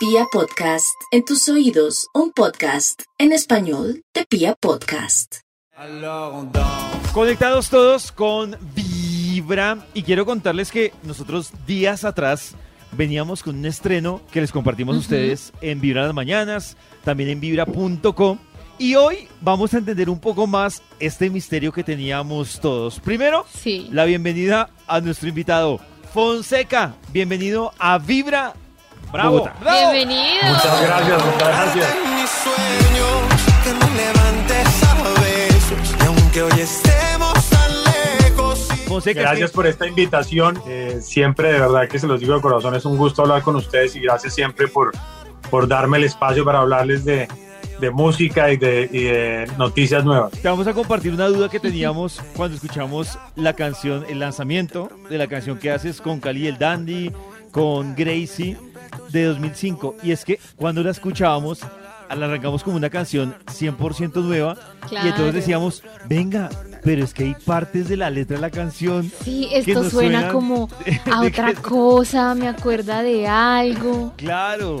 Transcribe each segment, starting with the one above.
Pia Podcast, en tus oídos, un podcast en español de Pia Podcast. Conectados todos con Vibra y quiero contarles que nosotros días atrás veníamos con un estreno que les compartimos a ustedes en Vibra las Mañanas, también en vibra.com y hoy vamos a entender un poco más este misterio que teníamos todos. Primero, Sí. la bienvenida a nuestro invitado Fonseca. Bienvenido a Vibra. Bravo. Bogotá. Bienvenido. Muchas gracias, muchas gracias. En mis sueños que me levantes a besos y aunque hoy estemos tan lejos Fonseca, Gracias es que- por esta invitación. Eh, siempre, de verdad, que se los digo de corazón, es un gusto hablar con ustedes y gracias siempre por, por darme el espacio para hablarles de, de música y de, y de noticias nuevas. Te vamos a compartir una duda que teníamos cuando escuchamos la canción, el lanzamiento de la canción que haces con Cali el Dandy, con Gracie de 2005. Y es que cuando la escuchábamos, la arrancamos como una canción 100% nueva. Y entonces decíamos, venga, pero es que hay partes de la letra de la canción. Sí, que esto nos suena como a otra que- cosa, me acuerda de algo. Claro.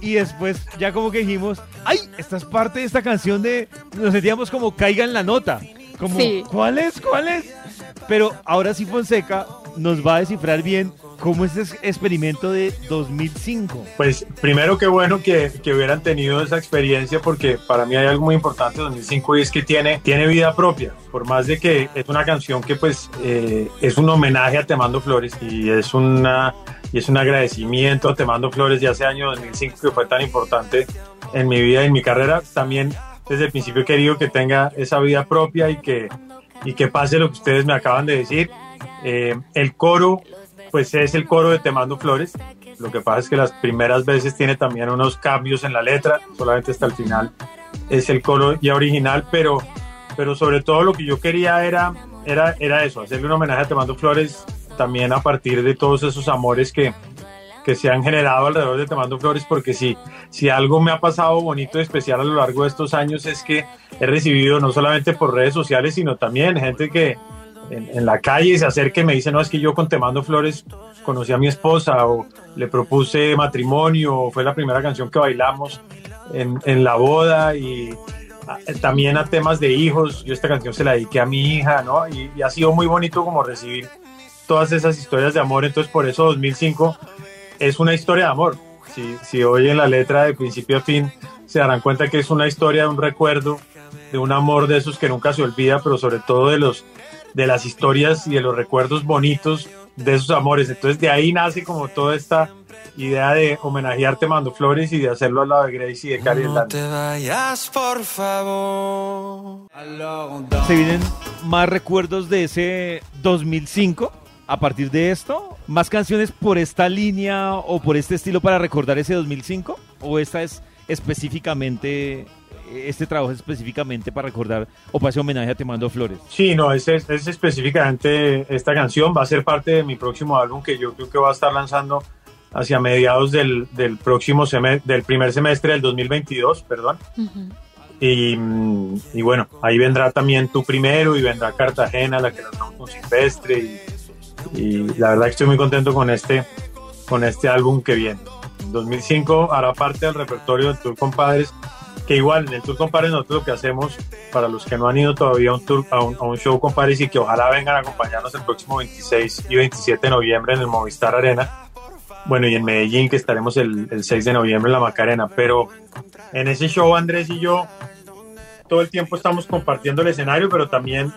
Y después ya como que dijimos, ay, esta es parte de esta canción de... Nos sentíamos como caiga en la nota. Como, Sí. ¿cuál es? ¿Cuál es? Pero ahora sí Fonseca nos va a descifrar bien cómo es ese experimento de 2005. Pues primero qué bueno que, que hubieran tenido esa experiencia porque para mí hay algo muy importante de 2005 y es que tiene, tiene vida propia. Por más de que es una canción que pues eh, es un homenaje a Temando Flores y es, una, y es un agradecimiento a Temando Flores de hace año 2005 que fue tan importante en mi vida y en mi carrera. También desde el principio he querido que tenga esa vida propia y que, y que pase lo que ustedes me acaban de decir. Eh, el coro pues es el coro de Temando Flores. Lo que pasa es que las primeras veces tiene también unos cambios en la letra, solamente hasta el final es el coro ya original, pero, pero sobre todo lo que yo quería era, era, era eso, hacerle un homenaje a Temando Flores también a partir de todos esos amores que, que se han generado alrededor de Temando Flores, porque si, si algo me ha pasado bonito y especial a lo largo de estos años es que he recibido no solamente por redes sociales, sino también gente que, en, la calle se acerca y me dice, no, es que yo con Temando Flores conocí a mi esposa o le propuse matrimonio o fue la primera canción que bailamos en, la boda y también a temas de hijos. Yo esta canción se la dediqué a mi hija, ¿no? Y, y ha sido muy bonito como recibir todas esas historias de amor. Entonces por eso 2005 es una historia de amor. Si, si oyen la letra de principio a fin, se darán cuenta que es una historia de un recuerdo, de un amor de esos que nunca se olvida, pero sobre todo de los de las historias y de los recuerdos bonitos de esos amores. Entonces de ahí nace como toda esta idea de homenajear Temando Flores y de hacerlo al lado de Gracie y de Cari no te vayas por favor. Se vienen más recuerdos de ese 2005 a partir de esto. ¿Más canciones por esta línea o por este estilo para recordar ese 2005? ¿O esta es específicamente, este trabajo es específicamente para recordar o para ese homenaje a Te Mando Flores? Sí, no, es, es, es específicamente esta canción. Va a ser parte de mi próximo álbum que yo creo que va a estar lanzando hacia mediados del, del próximo semestre, del primer semestre del 2022, perdón. Ujú. Y, mm, y bueno, ahí vendrá también tú primero y vendrá Cartagena, la que lanzamos con Silvestre. Y, y la verdad que estoy muy contento con este, con este álbum que viene. En 2005 hará parte del repertorio del Tour Compadres, que igual en el Tour Compadres nosotros lo que hacemos, para los que no han ido todavía a un, tour, a un, a un show y que ojalá vengan a acompañarnos el próximo 26 y 27 de noviembre en el Movistar Arena. Bueno, y en Medellín, que estaremos el, el 6 de noviembre en la Macarena. Pero en ese show Andrés y yo todo el tiempo estamos compartiendo el escenario, pero también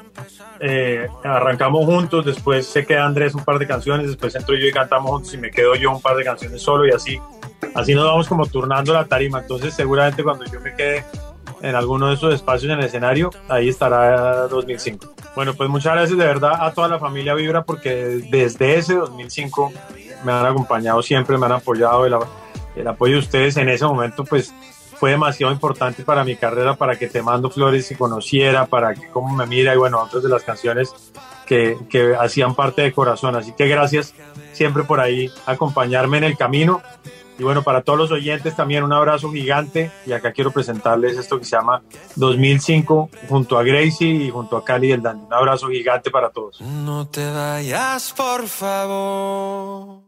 eh, arrancamos juntos, después se queda Andrés un par de canciones, después entro yo y cantamos juntos y me quedo yo un par de canciones solo y así, así nos vamos como turnando la tarima. Entonces seguramente cuando yo me quede en alguno de esos espacios en el escenario, ahí estará 2005. Bueno, pues muchas gracias de verdad a toda la familia Vibra porque desde ese 2005 me han acompañado siempre, me han apoyado, el, el apoyo de ustedes en ese momento pues fue demasiado importante para mi carrera, para que Te Mando Flores se conociera, para que cómo me mira y bueno, otras de las canciones que, que hacían parte de corazón. Así que gracias siempre por ahí acompañarme en el camino. Y bueno, para todos los oyentes también un abrazo gigante y acá quiero presentarles esto que se llama 2005 junto a Gracie y junto a Cali del Dandy. Un abrazo gigante para todos. No te vayas por favor.